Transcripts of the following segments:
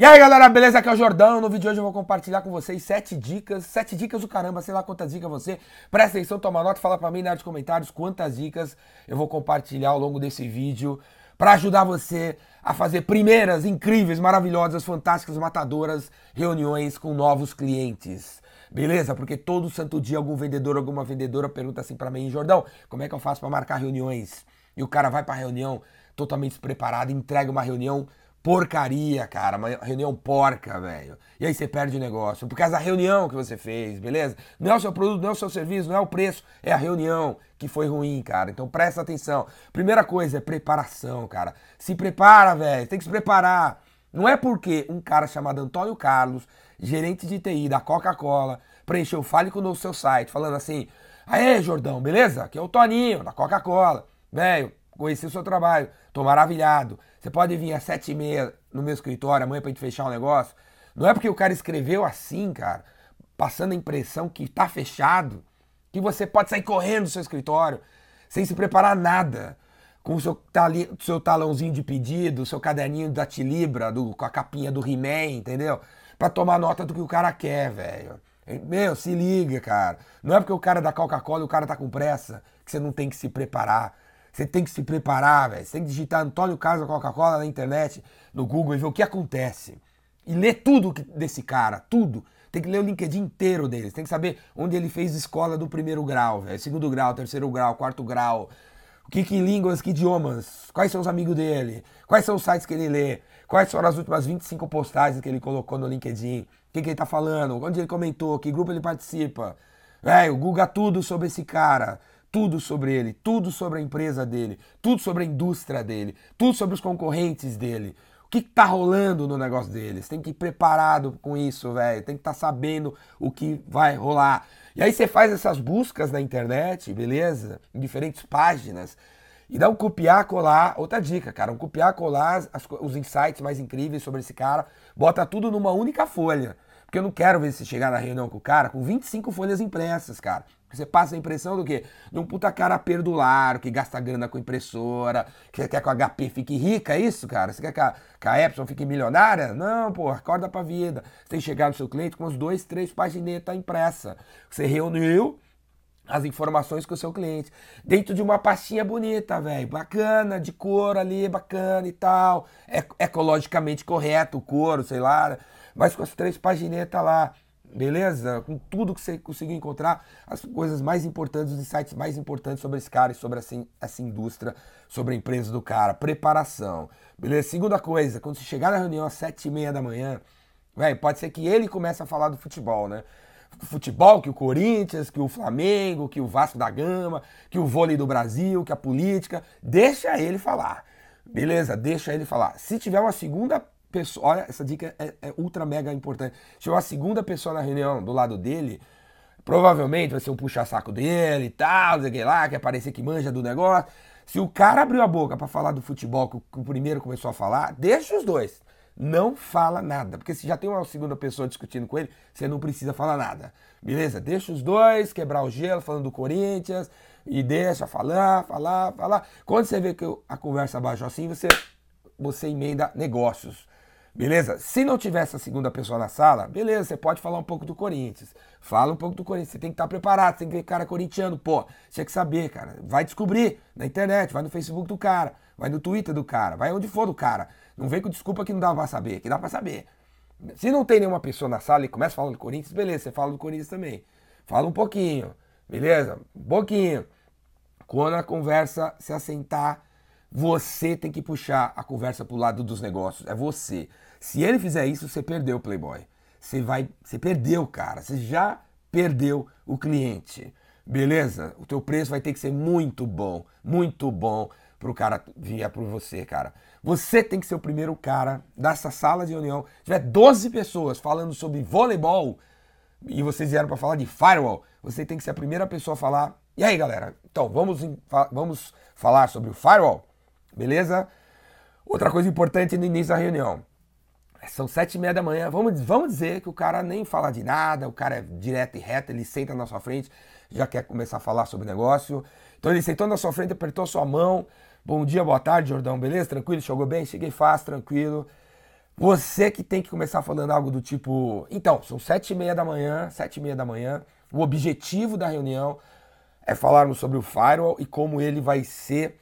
E aí galera, beleza? Aqui é o Jordão. No vídeo de hoje eu vou compartilhar com vocês sete dicas, sete dicas do caramba, sei lá quantas dicas você. Presta atenção, toma nota, fala pra mim na área de comentários quantas dicas eu vou compartilhar ao longo desse vídeo para ajudar você a fazer primeiras, incríveis, maravilhosas, fantásticas, matadoras reuniões com novos clientes. Beleza? Porque todo santo dia algum vendedor, alguma vendedora pergunta assim para mim, Jordão, como é que eu faço para marcar reuniões? E o cara vai pra reunião totalmente despreparado, entrega uma reunião porcaria, cara, uma reunião porca, velho. E aí você perde o negócio. Por causa da reunião que você fez, beleza? Não é o seu produto, não é o seu serviço, não é o preço, é a reunião que foi ruim, cara. Então presta atenção. Primeira coisa é preparação, cara. Se prepara, velho. Tem que se preparar. Não é porque um cara chamado Antônio Carlos, gerente de TI da Coca-Cola, preencheu Fale no seu site, falando assim: Aê, Jordão, beleza? Aqui é o Toninho, da Coca-Cola. Velho, conheci o seu trabalho, tô maravilhado. Você pode vir às sete e meia no meu escritório amanhã pra gente fechar um negócio. Não é porque o cara escreveu assim, cara, passando a impressão que tá fechado, que você pode sair correndo do seu escritório, sem se preparar nada. Com o seu, tali, seu talãozinho de pedido, seu caderninho da Tilibra, do, com a capinha do He-Man, entendeu? Pra tomar nota do que o cara quer, velho. Meu, se liga, cara. Não é porque o cara é da Coca-Cola e o cara tá com pressa que você não tem que se preparar. Você tem que se preparar, velho. Você tem que digitar Antônio Carlos Coca-Cola na internet, no Google e ver o que acontece. E ler tudo desse cara, tudo. Tem que ler o LinkedIn inteiro dele. Tem que saber onde ele fez escola do primeiro grau, velho. Segundo grau, terceiro grau, quarto grau. Que, que línguas, que idiomas. Quais são os amigos dele. Quais são os sites que ele lê. Quais foram as últimas 25 postagens que ele colocou no LinkedIn. O que, que ele tá falando. Onde ele comentou. Que grupo ele participa. Velho, Google tudo sobre esse cara tudo sobre ele, tudo sobre a empresa dele, tudo sobre a indústria dele, tudo sobre os concorrentes dele. O que, está rolando no negócio deles? Tem que ir preparado com isso, velho. Tem que estar tá sabendo o que vai rolar. E aí você faz essas buscas na internet, beleza? Em diferentes páginas. E dá um copiar, colar. Outra dica, cara. Um copiar, colar as, os insights mais incríveis sobre esse cara. Bota tudo numa única folha. Porque eu não quero ver você chegar na reunião com o cara com 25 folhas impressas, cara. Você passa a impressão do quê? De um puta cara perdular, que gasta grana com impressora, que quer que o HP fique rica, é isso, cara? Você quer que a, que a Epson fique milionária? Não, pô, acorda pra vida. Você tem que chegar no seu cliente com os dois, três paginetas impressa. Você reuniu as informações com o seu cliente. Dentro de uma pastinha bonita, velho. Bacana, de couro ali, bacana e tal. É ecologicamente correto o couro, sei lá mas com as três paginetas lá, beleza? Com tudo que você conseguiu encontrar, as coisas mais importantes, os insights mais importantes sobre esse cara e sobre essa, essa indústria, sobre a empresa do cara. Preparação, beleza? Segunda coisa, quando você chegar na reunião às sete e meia da manhã, velho, pode ser que ele comece a falar do futebol, né? futebol, que o Corinthians, que o Flamengo, que o Vasco da Gama, que o vôlei do Brasil, que a política. Deixa ele falar. Beleza? Deixa ele falar. Se tiver uma segunda pessoa, olha, essa dica é, é ultra mega importante. Tiver uma segunda pessoa na reunião do lado dele, provavelmente vai ser um puxa-saco dele e tal, sei lá, quer parecer que manja do negócio. Se o cara abriu a boca para falar do futebol que o primeiro começou a falar, deixa os dois. Não fala nada, porque se já tem uma segunda pessoa discutindo com ele, você não precisa falar nada. Beleza? Deixa os dois quebrar o gelo falando do Corinthians e deixa falar, falar, falar. Quando você vê que a conversa baixou assim, você você emenda negócios. Beleza? Se não tiver essa segunda pessoa na sala, beleza, você pode falar um pouco do Corinthians. Fala um pouco do Corinthians. Você tem que estar preparado, você tem que ver cara corintiano. Pô, você tem que saber, cara. Vai descobrir na internet, vai no Facebook do cara, vai no Twitter do cara, vai onde for do cara. Não vem com desculpa que não dá pra saber, que dá pra saber. Se não tem nenhuma pessoa na sala e começa falando do Corinthians, beleza, você fala do Corinthians também. Fala um pouquinho, beleza? Um pouquinho. Quando a conversa se assentar, você tem que puxar a conversa pro lado dos negócios. É você. Se ele fizer isso, você perdeu o Playboy. Você vai, você perdeu, cara. Você já perdeu o cliente. Beleza? O teu preço vai ter que ser muito bom, muito bom para o cara vir por você, cara. Você tem que ser o primeiro cara dessa sala de reunião. Se tiver 12 pessoas falando sobre voleibol e vocês vieram para falar de firewall, você tem que ser a primeira pessoa a falar. E aí, galera? Então, vamos, vamos falar sobre o firewall? Beleza? Outra coisa importante no início da reunião. São sete e meia da manhã. Vamos, vamos dizer que o cara nem fala de nada, o cara é direto e reto, ele senta na sua frente, já quer começar a falar sobre negócio. Então ele sentou na sua frente, apertou sua mão. Bom dia, boa tarde, Jordão, beleza? Tranquilo? Chegou bem? Cheguei fácil, tranquilo. Você que tem que começar falando algo do tipo, então, são sete e meia da manhã, sete e meia da manhã, o objetivo da reunião é falarmos sobre o firewall e como ele vai ser,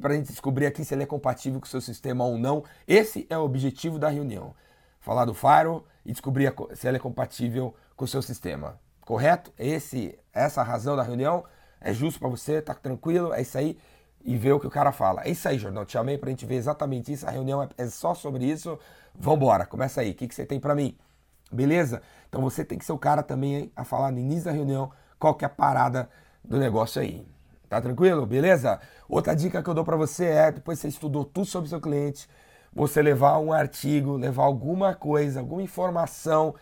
para a gente descobrir aqui se ele é compatível com o seu sistema ou não. Esse é o objetivo da reunião, falar do firewall e descobrir se ele é compatível com o seu sistema. Correto? Esse, essa a razão da reunião. É justo para você, tá tranquilo? É isso aí e ver o que o cara fala. É isso aí, Jordão. Te chamei pra gente ver exatamente isso. A reunião é, é só sobre isso. Vambora, começa aí. O que, que você tem para mim? Beleza? Então você tem que ser o cara também a falar no início da reunião qual que é a parada do negócio aí. Tá tranquilo? Beleza? Outra dica que eu dou para você é, depois você estudou tudo sobre seu cliente, você levar um artigo, levar alguma coisa, alguma informação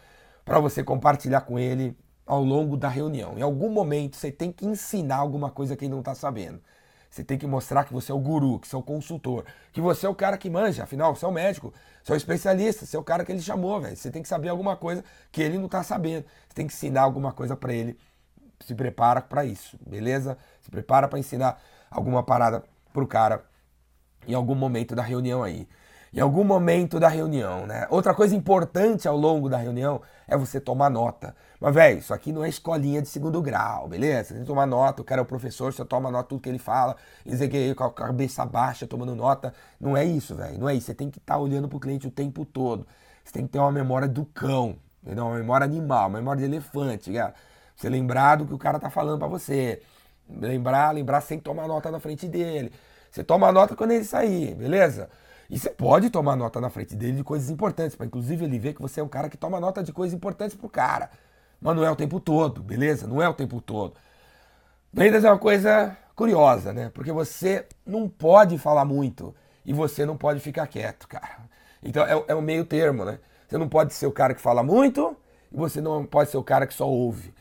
para você compartilhar com ele ao longo da reunião. Em algum momento você tem que ensinar alguma coisa que ele não está sabendo. Você tem que mostrar que você é o guru, que você é o consultor, que você é o cara que manja, afinal, você é o médico, você é o especialista, você é o cara que ele chamou, velho. Você tem que saber alguma coisa que ele não está sabendo. Você tem que ensinar alguma coisa para ele. Se prepara para isso, beleza? Se prepara para ensinar alguma parada pro cara em algum momento da reunião aí em algum momento da reunião, né? Outra coisa importante ao longo da reunião é você tomar nota. Mas, velho, isso aqui não é escolinha de segundo grau, beleza? Você tem tomar nota, o cara é o professor, você toma nota tudo que ele fala, dizer que com a cabeça baixa, tomando nota. Não é isso, velho. Não é isso. Você tem que estar tá olhando pro cliente o tempo todo. Você tem que ter uma memória do cão, entendeu? uma memória animal, uma memória de elefante, cara. Você lembrar do que o cara tá falando para você. Lembrar, lembrar sem tomar nota na frente dele. Você toma nota quando ele sair, beleza? E você pode tomar nota na frente dele de coisas importantes, para inclusive ele ver que você é um cara que toma nota de coisas importantes pro cara. Mas não é o tempo todo, beleza? Não é o tempo todo. Vendas é uma coisa curiosa, né? Porque você não pode falar muito e você não pode ficar quieto, cara. Então é, é o meio termo, né? Você não pode ser o cara que fala muito e você não pode ser o cara que só ouve,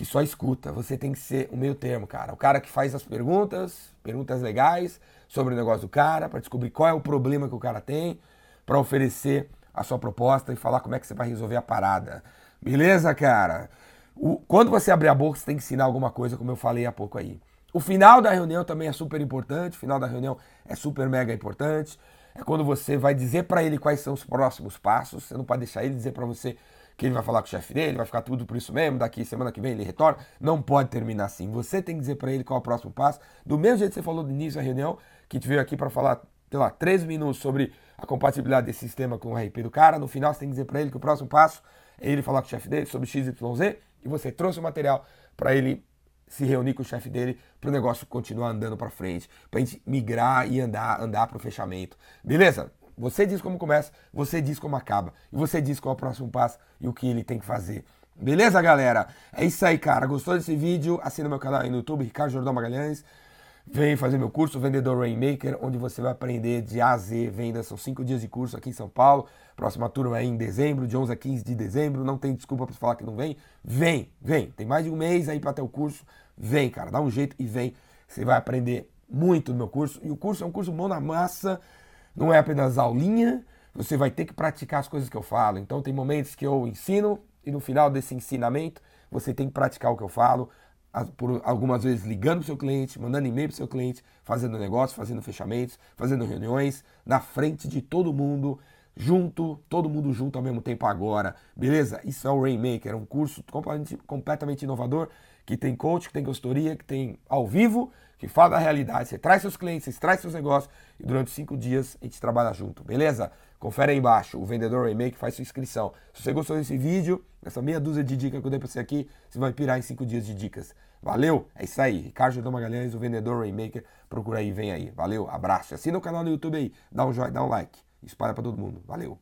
que só escuta. Você tem que ser o meio termo, cara. O cara que faz as perguntas, perguntas legais, sobre o negócio do cara, para descobrir qual é o problema que o cara tem, para oferecer a sua proposta e falar como é que você vai resolver a parada. Beleza, cara? O, quando você abrir a boca, você tem que ensinar alguma coisa, como eu falei há pouco aí. O final da reunião também é super importante. O final da reunião é super mega importante. É quando você vai dizer para ele quais são os próximos passos. Você não pode deixar ele dizer para você que ele vai falar com o chefe dele, vai ficar tudo por isso mesmo, daqui semana que vem ele retorna. Não pode terminar assim. Você tem que dizer para ele qual é o próximo passo. Do mesmo jeito que você falou no início da reunião, que gente veio aqui para falar, sei lá, 13 minutos sobre a compatibilidade desse sistema com o RP do cara. No final você tem que dizer para ele que o próximo passo é ele falar com o chefe dele sobre XYZ e você trouxe o material para ele se reunir com o chefe dele para o negócio continuar andando para frente, para a gente migrar e andar, andar para o fechamento. Beleza? Você diz como começa, você diz como acaba. E você diz qual é o próximo passo e o que ele tem que fazer. Beleza, galera? É isso aí, cara. Gostou desse vídeo? Assina meu canal aí no YouTube, Ricardo Jordão Magalhães. Vem fazer meu curso Vendedor Rainmaker, onde você vai aprender de A a Z vendas. São cinco dias de curso aqui em São Paulo. Próxima turma é em dezembro, de 11 a 15 de dezembro. Não tem desculpa para falar que não vem. Vem, vem. Tem mais de um mês aí para ter o curso. Vem, cara. Dá um jeito e vem. Você vai aprender muito no meu curso. E o curso é um curso mão na massa não é apenas aulinha, você vai ter que praticar as coisas que eu falo. Então tem momentos que eu ensino e no final desse ensinamento você tem que praticar o que eu falo, por algumas vezes ligando para o seu cliente, mandando e-mail para o seu cliente, fazendo negócios, fazendo fechamentos, fazendo reuniões na frente de todo mundo, junto, todo mundo junto ao mesmo tempo agora, beleza? Isso é o Rainmaker, é um curso completamente, completamente inovador que tem coach, que tem consultoria, que tem ao vivo, que fala da realidade. Você traz seus clientes, você traz seus negócios e durante cinco dias a gente trabalha junto, beleza? Confere aí embaixo, o Vendedor Remake faz sua inscrição. Se você gostou desse vídeo, essa meia dúzia de dicas que eu dei pra você aqui, você vai pirar em cinco dias de dicas. Valeu? É isso aí. Ricardo Jordão Magalhães, o Vendedor Rainmaker. Procura aí, vem aí. Valeu, abraço. Assina o canal no YouTube aí. Dá um joinha, dá um like. Espalha para todo mundo. Valeu.